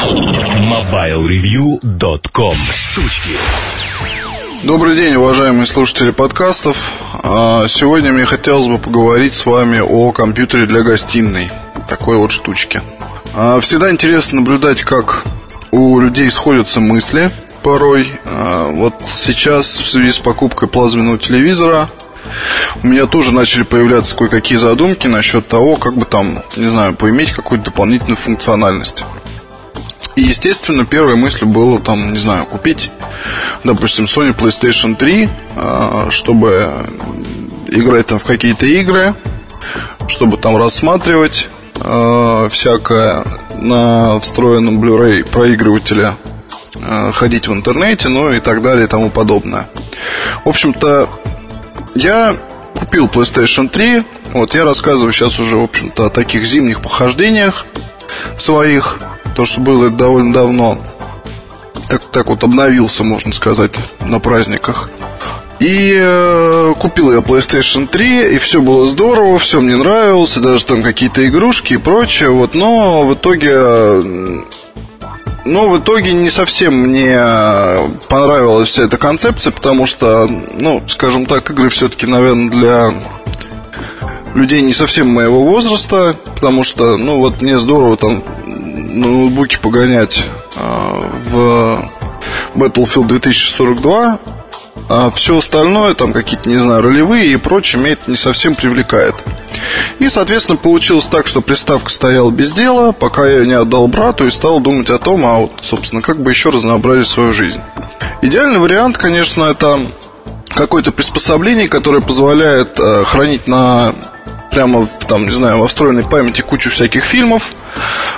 MobileReview.com Штучки Добрый день, уважаемые слушатели подкастов. А, сегодня мне хотелось бы поговорить с вами о компьютере для гостиной. Такой вот штучки. А, всегда интересно наблюдать, как у людей сходятся мысли порой. А, вот сейчас в связи с покупкой плазменного телевизора у меня тоже начали появляться кое-какие задумки насчет того, как бы там, не знаю, поиметь какую-то дополнительную функциональность. И, естественно, первая мысль была там, не знаю, купить, допустим, Sony PlayStation 3, а, чтобы играть там в какие-то игры, чтобы там рассматривать э, всякое на встроенном Blu-ray проигрывателе, э, ходить в интернете, ну и так далее и тому подобное. В общем-то, я купил PlayStation 3. Вот я рассказываю сейчас уже, в общем-то, о таких зимних похождениях своих. То, что было довольно давно. Так, так вот обновился, можно сказать, на праздниках. И э, купил я PlayStation 3, и все было здорово, все мне нравилось, и даже там какие-то игрушки и прочее, вот, но в итоге но в итоге не совсем мне понравилась вся эта концепция, потому что, ну, скажем так, игры все-таки, наверное, для людей не совсем моего возраста, потому что, ну, вот мне здорово там на ноутбуке погонять э, в Battlefield 2042, а все остальное, там какие-то, не знаю, ролевые и прочее, меня это не совсем привлекает. И, соответственно, получилось так, что приставка стояла без дела, пока я ее не отдал брату и стал думать о том, а вот, собственно, как бы еще разнообразить свою жизнь. Идеальный вариант, конечно, это какое-то приспособление, которое позволяет э, хранить на прямо, там, не знаю, во встроенной памяти кучу всяких фильмов,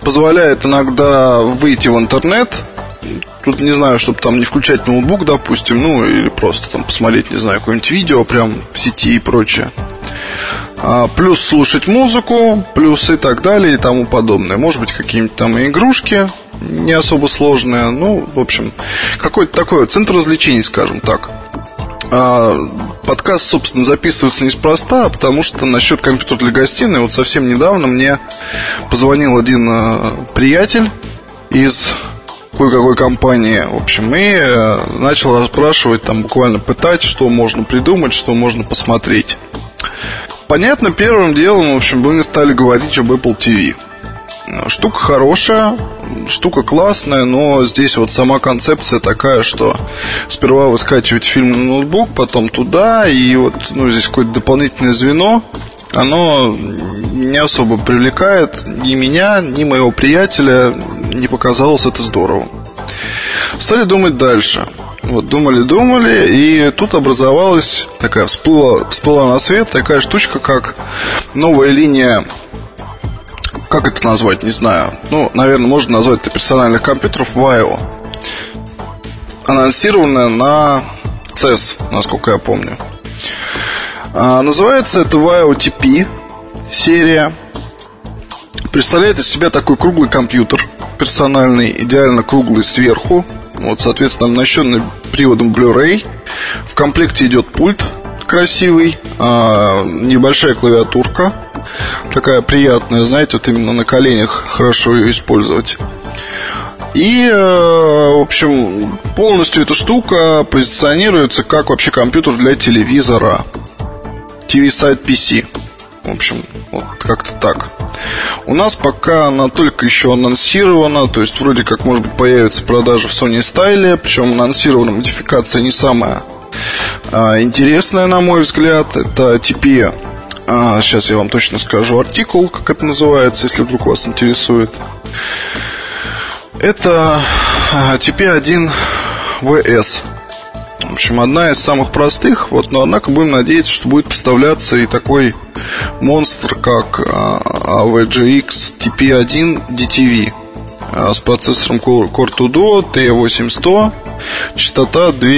позволяет иногда выйти в интернет, Тут не знаю, чтобы там не включать ноутбук, допустим, ну или просто там посмотреть, не знаю, какое-нибудь видео прям в сети и прочее. А, плюс слушать музыку, плюс и так далее и тому подобное. Может быть, какие-нибудь там игрушки не особо сложные. Ну, в общем, какой-то такой центр развлечений, скажем так. А, подкаст, собственно, записывается неспроста, потому что насчет компьютера для гостиной, вот совсем недавно мне позвонил один а, приятель из кое-какой компании, в общем, и э, начал расспрашивать, там буквально пытать, что можно придумать, что можно посмотреть. Понятно, первым делом, в общем, мы стали говорить об Apple TV. Штука хорошая, штука классная, но здесь вот сама концепция такая, что сперва вы скачиваете фильм на ноутбук, потом туда, и вот ну, здесь какое-то дополнительное звено, оно не особо привлекает ни меня, ни моего приятеля, не показалось это здорово. Стали думать дальше. Вот думали, думали, и тут образовалась такая, всплыла, всплыла на свет такая штучка, как новая линия как это назвать, не знаю. Ну, наверное, можно назвать это персональных компьютеров VAIO. Анонсированная на CES, насколько я помню. А, называется это VAIO-TP серия. Представляет из себя такой круглый компьютер персональный, идеально круглый сверху. Вот, соответственно, оснащенный приводом Blu-ray. В комплекте идет пульт красивый, а, небольшая клавиатурка. Такая приятная, знаете, вот именно на коленях хорошо ее использовать. И, э, в общем, полностью эта штука позиционируется как вообще компьютер для телевизора. TV-сайт PC. В общем, вот как-то так. У нас пока она только еще анонсирована, то есть вроде как может быть появится продажа в Sony Style, причем анонсирована модификация не самая а, интересная, на мой взгляд. Это TP, а, сейчас я вам точно скажу артикул, как это называется, если вдруг вас интересует. Это TP1 VS. В общем, одна из самых простых, вот, но однако будем надеяться, что будет поставляться и такой монстр, как AVGX TP1 DTV с процессором Core 2 Duo T8100, частота 2,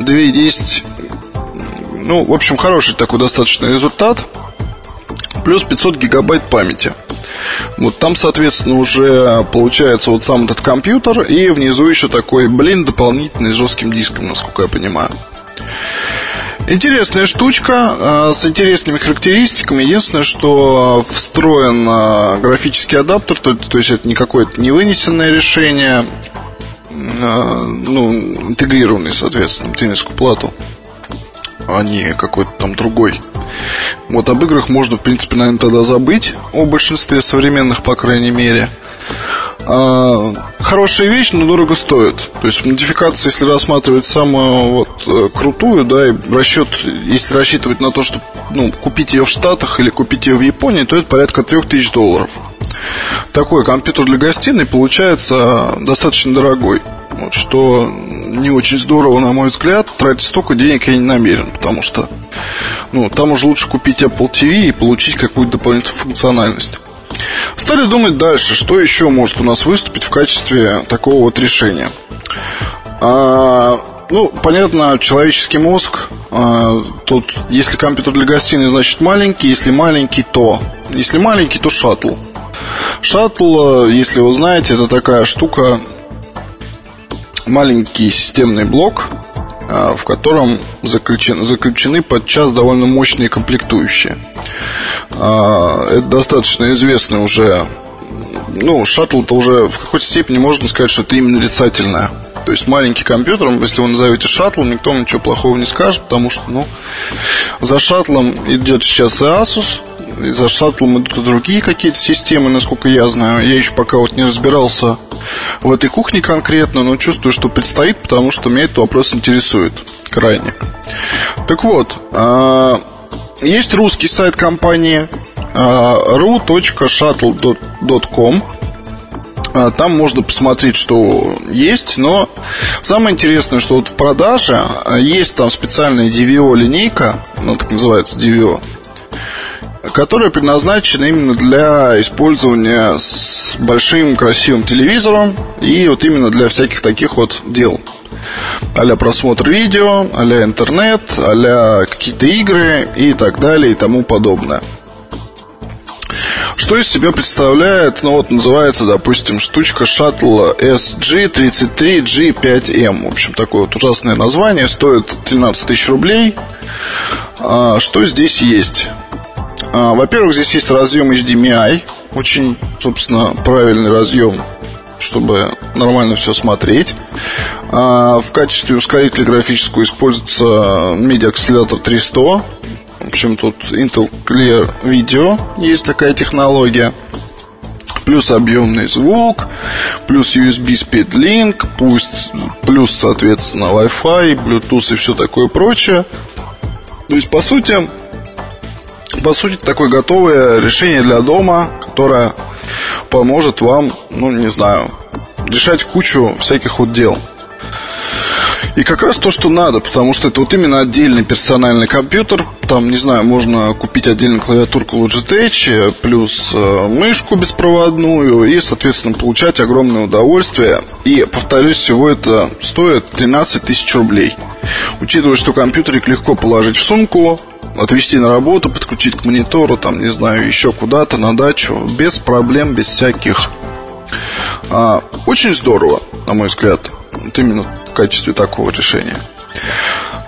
2.10, ну, в общем, хороший такой достаточно результат, плюс 500 гигабайт памяти. Вот там, соответственно, уже получается вот сам этот компьютер и внизу еще такой, блин, дополнительный с жестким диском, насколько я понимаю. Интересная штучка э, с интересными характеристиками. Единственное, что встроен э, графический адаптер, то, то есть это не какое-то не вынесенное решение, ну, интегрированный, соответственно, в интеллектуальную плату, а не какой-то там другой. Вот об играх можно, в принципе, наверное, тогда забыть, о большинстве современных, по крайней мере. А, хорошая вещь, но дорого стоит. То есть модификация, если рассматривать самую вот э, крутую, да, и расчет, если рассчитывать на то, что ну, купить ее в Штатах или купить ее в Японии, то это порядка 3000 долларов. Такой компьютер для гостиной получается достаточно дорогой. Вот, что не очень здорово, на мой взгляд. Тратить столько денег я не намерен, потому что ну, там уже лучше купить Apple TV и получить какую-то дополнительную функциональность. Стали думать дальше, что еще может у нас выступить в качестве такого вот решения. А, ну, понятно, человеческий мозг. А, тут, если компьютер для гостиной, значит маленький. Если маленький, то. Если маленький, то шаттл. Шаттл, если вы знаете, это такая штука, маленький системный блок, а, в котором заключены, заключены подчас довольно мощные комплектующие. А, это достаточно известно уже. Ну, шаттл-то уже в какой-то степени можно сказать, что это именно нарицательное. То есть маленький компьютер, если вы назовете шаттлом, никто ничего плохого не скажет, потому что, ну, за шаттлом идет сейчас и Asus, и за шаттлом идут и другие какие-то системы, насколько я знаю. Я еще пока вот не разбирался в этой кухне конкретно, но чувствую, что предстоит, потому что меня этот вопрос интересует крайне. Так вот, а, есть русский сайт компании ru.shuttle.com а, там можно посмотреть, что есть, но самое интересное, что вот в продаже а, есть там специальная DVO линейка, ну так называется DVO, которая предназначена именно для использования с большим красивым телевизором и вот именно для всяких таких вот дел. а просмотр видео, а интернет, а какие-то игры и так далее и тому подобное. Что из себя представляет, ну вот называется, допустим, штучка шаттл SG33G5M. В общем, такое вот ужасное название, стоит 13 тысяч рублей. А, что здесь есть? А, во-первых, здесь есть разъем HDMI, очень, собственно, правильный разъем, чтобы нормально все смотреть. А, в качестве ускорителя графического используется MIDI-акселератор 300. В общем, тут Intel Clear Video, есть такая технология. Плюс объемный звук, плюс USB Speed Link, пусть, плюс, соответственно, Wi-Fi, Bluetooth и все такое прочее. То есть, по сути, по сути, такое готовое решение для дома, которое поможет вам, ну, не знаю, решать кучу всяких вот дел. И как раз то, что надо, потому что это вот именно отдельный персональный компьютер. Там, не знаю, можно купить отдельную клавиатурку Logitech, плюс э, мышку беспроводную и, соответственно, получать огромное удовольствие. И, повторюсь, всего это стоит 13 тысяч рублей. Учитывая, что компьютерик легко положить в сумку, отвезти на работу, подключить к монитору, там, не знаю, еще куда-то, на дачу, без проблем, без всяких. А, очень здорово, на мой взгляд, вот именно в качестве такого решения.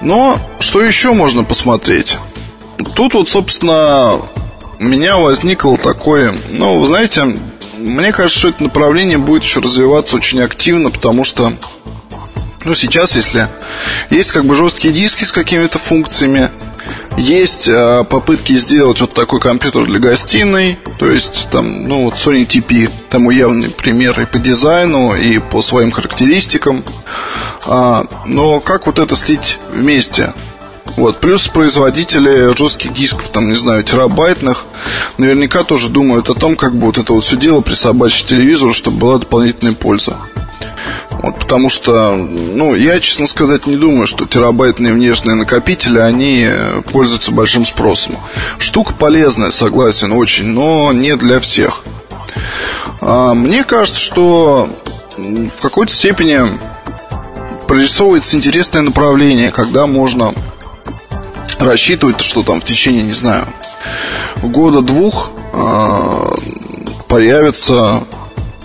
Но что еще можно посмотреть? Тут вот, собственно, у меня возникло такое, ну, вы знаете, мне кажется, что это направление будет еще развиваться очень активно, потому что ну, сейчас, если есть как бы жесткие диски с какими-то функциями, есть э, попытки сделать вот такой компьютер для гостиной, то есть там, ну вот Sony TP, тому явный пример и по дизайну, и по своим характеристикам. А, но как вот это слить вместе? Вот, плюс производители жестких дисков, там, не знаю, терабайтных, наверняка тоже думают о том, как бы вот это вот все дело присобачить телевизору, чтобы была дополнительная польза. Вот, потому что, ну, я, честно сказать, не думаю, что терабайтные внешние накопители, они пользуются большим спросом. Штука полезная, согласен, очень, но не для всех. А, мне кажется, что в какой-то степени прорисовывается интересное направление, когда можно рассчитывать, что там в течение, не знаю, года-двух а, появится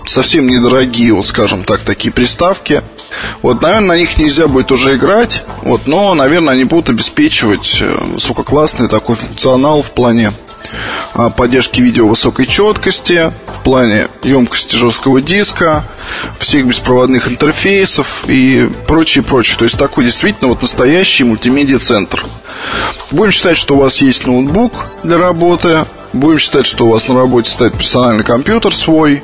совсем недорогие, вот скажем так, такие приставки, Вот, наверное, на них нельзя будет уже играть, вот, но, наверное, они будут обеспечивать э, высококлассный такой функционал в плане а, поддержки видео высокой четкости, в плане емкости жесткого диска, всех беспроводных интерфейсов и прочее, прочее. То есть такой действительно вот настоящий мультимедиа-центр. Будем считать, что у вас есть ноутбук для работы, будем считать, что у вас на работе стоит персональный компьютер свой,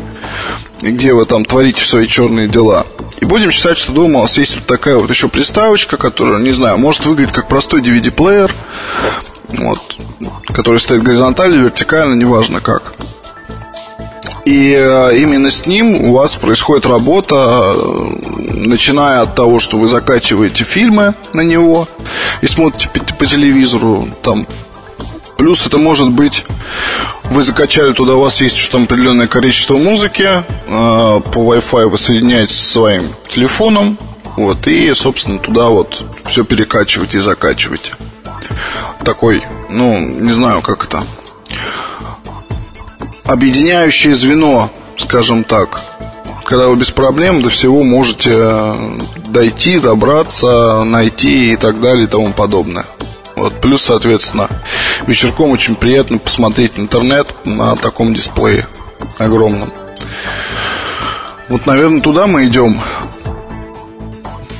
где вы там творите свои черные дела. И будем считать, что дома у вас есть вот такая вот еще приставочка, которая, не знаю, может выглядеть как простой DVD-плеер, вот, который стоит горизонтально, вертикально, неважно как. И э, именно с ним у вас происходит работа, э, начиная от того, что вы закачиваете фильмы на него и смотрите по телевизору, там Плюс это может быть, вы закачали туда, у вас есть что там определенное количество музыки, э, по Wi-Fi вы соединяетесь со своим телефоном, вот, и, собственно, туда вот все перекачиваете и закачиваете. Такой, ну, не знаю, как это, объединяющее звено, скажем так, когда вы без проблем до всего можете э, дойти, добраться, найти и так далее и тому подобное. Вот, плюс, соответственно, вечерком очень приятно посмотреть интернет на таком дисплее огромном. Вот, наверное, туда мы идем.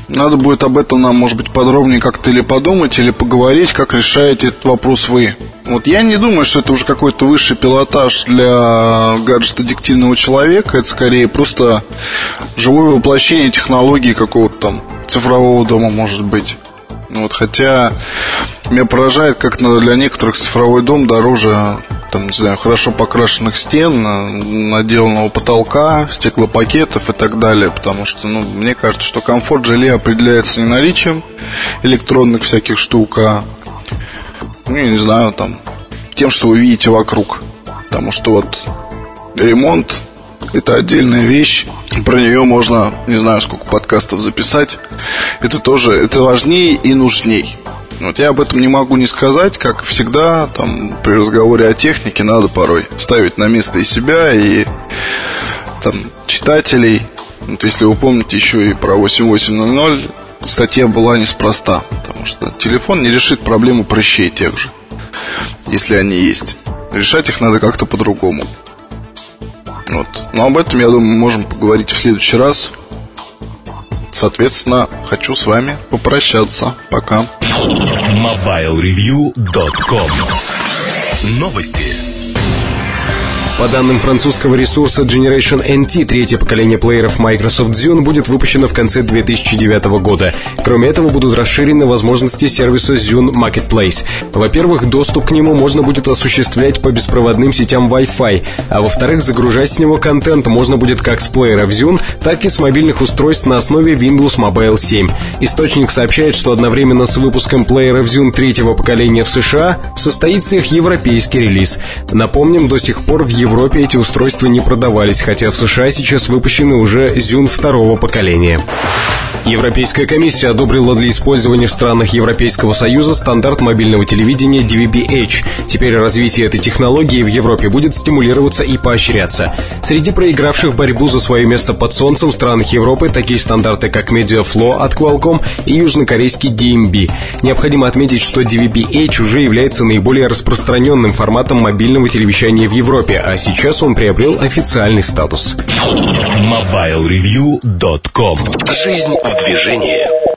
Надо будет об этом нам, может быть, подробнее как-то или подумать, или поговорить, как решаете этот вопрос вы. Вот я не думаю, что это уже какой-то высший пилотаж для гаджет-аддиктивного человека. Это скорее просто живое воплощение технологии какого-то там цифрового дома, может быть. Вот, хотя меня поражает, как для некоторых цифровой дом дороже там, не знаю, хорошо покрашенных стен, наделанного потолка, стеклопакетов и так далее, потому что, ну, мне кажется, что комфорт жилья определяется не наличием электронных всяких штук, а, ну, я не знаю, там, тем, что вы видите вокруг. Потому что вот ремонт это отдельная вещь. Про нее можно, не знаю, сколько подкастов записать. Это тоже, это важнее и нужней. Вот я об этом не могу не сказать, как всегда, там, при разговоре о технике надо порой ставить на место и себя, и там, читателей. Вот если вы помните еще и про 8800, статья была неспроста, потому что телефон не решит проблему прыщей тех же, если они есть. Решать их надо как-то по-другому. Вот. Но об этом, я думаю, можем поговорить в следующий раз. Соответственно, хочу с вами попрощаться. Пока. MobileReview.com Новости. По данным французского ресурса Generation NT, третье поколение плееров Microsoft Zune будет выпущено в конце 2009 года. Кроме этого, будут расширены возможности сервиса Zune Marketplace. Во-первых, доступ к нему можно будет осуществлять по беспроводным сетям Wi-Fi, а во-вторых, загружать с него контент можно будет как с плееров Zune, так и с мобильных устройств на основе Windows Mobile 7. Источник сообщает, что одновременно с выпуском плееров Zune третьего поколения в США состоится их европейский релиз. Напомним, до сих пор в Европе эти устройства не продавались, хотя в США сейчас выпущены уже Zune второго поколения. Европейская комиссия одобрила для использования в странах Европейского Союза стандарт мобильного телевидения DVB-H. Теперь развитие этой технологии в Европе будет стимулироваться и поощряться. Среди проигравших борьбу за свое место под солнцем в странах Европы такие стандарты, как MediaFlow от Qualcomm и южнокорейский DMB. Необходимо отметить, что DVB-H уже является наиболее распространенным форматом мобильного телевещания в Европе, а сейчас он приобрел официальный статус. MobileReview.com Жизнь в движении.